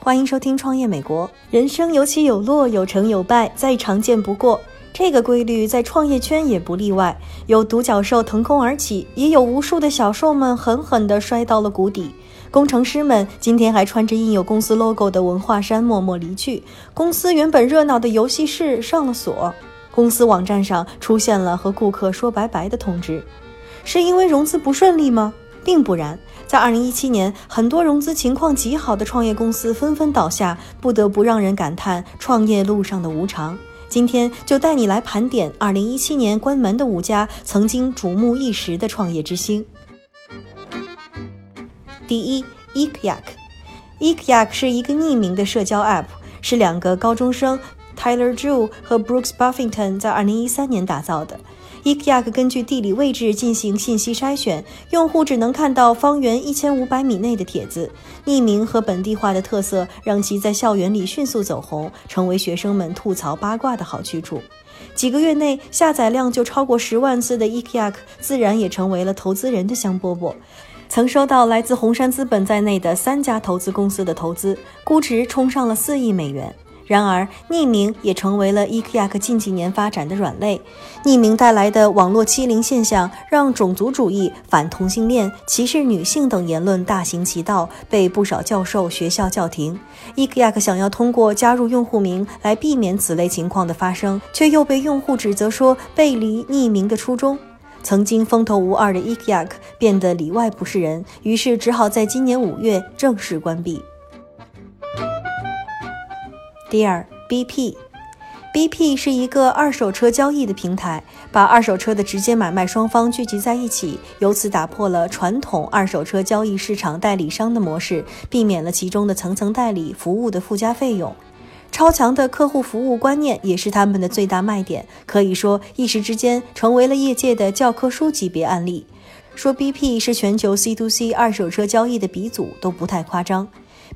欢迎收听《创业美国》。人生有起有落，有成有败，再常见不过。这个规律在创业圈也不例外。有独角兽腾空而起，也有无数的小兽们狠狠地摔到了谷底。工程师们今天还穿着印有公司 logo 的文化衫默默离去。公司原本热闹的游戏室上了锁。公司网站上出现了和顾客说拜拜的通知。是因为融资不顺利吗？并不然。在二零一七年，很多融资情况极好的创业公司纷纷倒下，不得不让人感叹创业路上的无常。今天就带你来盘点二零一七年关门的五家曾经瞩目一时的创业之星。第一，Ekyak，Ekyak 是一个匿名的社交 App，是两个高中生 Tyler Drew 和 Brooks Buffington 在二零一三年打造的。Ekyak 根据地理位置进行信息筛选，用户只能看到方圆一千五百米内的帖子。匿名和本地化的特色让其在校园里迅速走红，成为学生们吐槽八卦的好去处。几个月内下载量就超过十万次的 Ekyak，自然也成为了投资人的香饽饽。曾收到来自红杉资本在内的三家投资公司的投资，估值冲上了四亿美元。然而，匿名也成为了 Ekyak 近几年发展的软肋。匿名带来的网络欺凌现象，让种族主义、反同性恋、歧视女性等言论大行其道，被不少教授、学校叫停。Ekyak 想要通过加入用户名来避免此类情况的发生，却又被用户指责说背离匿名的初衷。曾经风头无二的 Ekyak 变得里外不是人，于是只好在今年五月正式关闭。第二，BP，BP 是一个二手车交易的平台，把二手车的直接买卖双方聚集在一起，由此打破了传统二手车交易市场代理商的模式，避免了其中的层层代理服务的附加费用。超强的客户服务观念也是他们的最大卖点，可以说一时之间成为了业界的教科书级别案例。说 BP 是全球 C to C 二手车交易的鼻祖都不太夸张。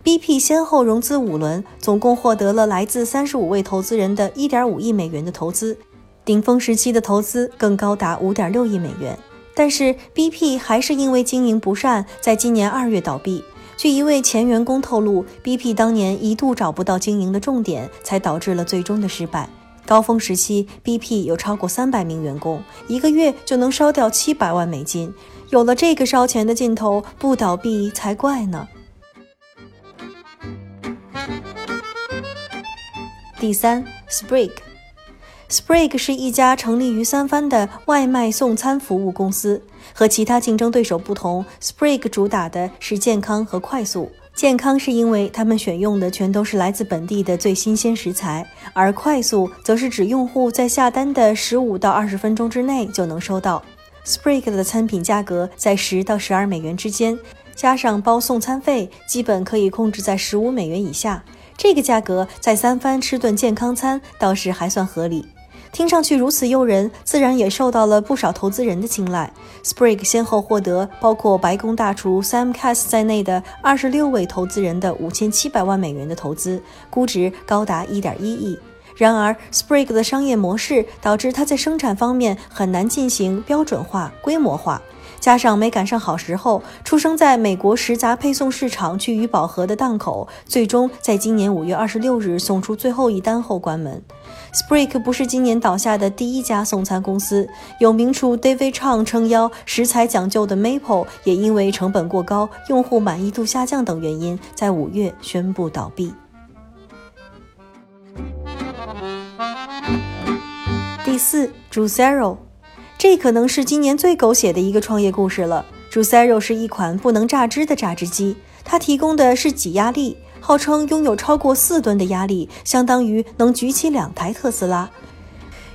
BP 先后融资五轮，总共获得了来自三十五位投资人的一点五亿美元的投资，顶峰时期的投资更高达5.6亿美元。但是 BP 还是因为经营不善，在今年二月倒闭。据一位前员工透露，BP 当年一度找不到经营的重点，才导致了最终的失败。高峰时期，BP 有超过三百名员工，一个月就能烧掉七百万美金。有了这个烧钱的劲头，不倒闭才怪呢。第三，Sprig，Sprig 是一家成立于三藩的外卖送餐服务公司。和其他竞争对手不同，Sprig 主打的是健康和快速。健康是因为他们选用的全都是来自本地的最新鲜食材，而快速则是指用户在下单的十五到二十分钟之内就能收到。Sprig 的餐品价格在十到十二美元之间，加上包送餐费，基本可以控制在十五美元以下。这个价格在三番吃顿健康餐倒是还算合理，听上去如此诱人，自然也受到了不少投资人的青睐。Sprig 先后获得包括白宫大厨 Sam Kass 在内的二十六位投资人的五千七百万美元的投资，估值高达一点一亿。然而，Sprig 的商业模式导致它在生产方面很难进行标准化、规模化。加上没赶上好时候，出生在美国食杂配送市场趋于饱和的档口，最终在今年五月二十六日送出最后一单后关门。Sprig 不是今年倒下的第一家送餐公司，有名厨 David Chang 撑腰，食材讲究的 Maple 也因为成本过高、用户满意度下降等原因，在五月宣布倒闭。第四，Juicero。这可能是今年最狗血的一个创业故事了。Juicero 是一款不能榨汁的榨汁机，它提供的是挤压力，号称拥有超过四吨的压力，相当于能举起两台特斯拉。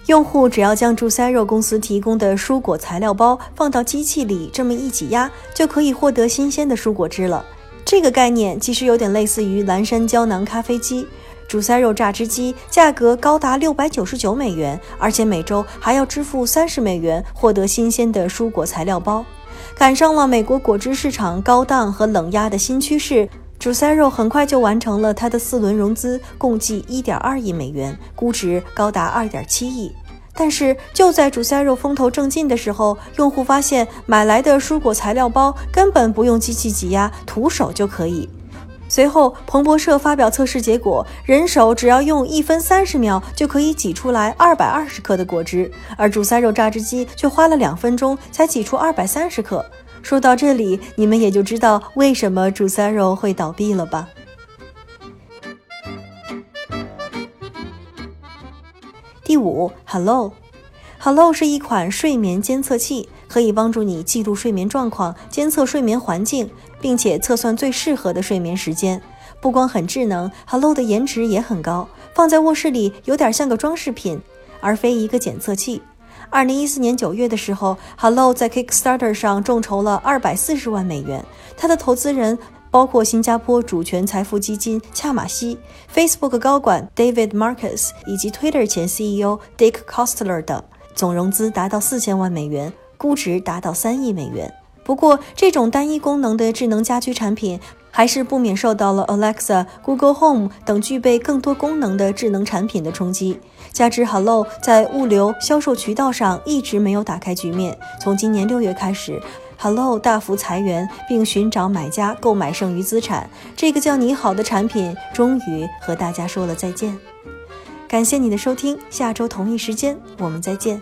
用户只要将 Juicero 公司提供的蔬果材料包放到机器里，这么一挤压，就可以获得新鲜的蔬果汁了。这个概念其实有点类似于蓝山胶囊咖啡机。主塞肉榨汁机价格高达六百九十九美元，而且每周还要支付三十美元获得新鲜的蔬果材料包。赶上了美国果汁市场高档和冷压的新趋势，主塞肉很快就完成了它的四轮融资，共计一点二亿美元，估值高达二点七亿。但是就在主塞肉风头正劲的时候，用户发现买来的蔬果材料包根本不用机器挤压，徒手就可以。随后，彭博社发表测试结果，人手只要用一分三十秒就可以挤出来二百二十克的果汁，而主塞肉榨汁机却花了两分钟才挤出二百三十克。说到这里，你们也就知道为什么主赛肉会倒闭了吧？第五，Hello，Hello 是一款睡眠监测器，可以帮助你记录睡眠状况，监测睡眠环境，并且测算最适合的睡眠时间。不光很智能，Hello 的颜值也很高，放在卧室里有点像个装饰品，而非一个检测器。二零一四年九月的时候，Hello 在 Kickstarter 上众筹了二百四十万美元，他的投资人。包括新加坡主权财富基金恰马西、Facebook 高管 David Marcus 以及 Twitter 前 CEO Dick Costler 等，总融资达到四千万美元，估值达到三亿美元。不过，这种单一功能的智能家居产品还是不免受到了 Alexa、Google Home 等具备更多功能的智能产品的冲击。加之 Hello 在物流销售渠道上一直没有打开局面，从今年六月开始。Hello 大幅裁员，并寻找买家购买剩余资产。这个叫你好的产品终于和大家说了再见。感谢你的收听，下周同一时间我们再见。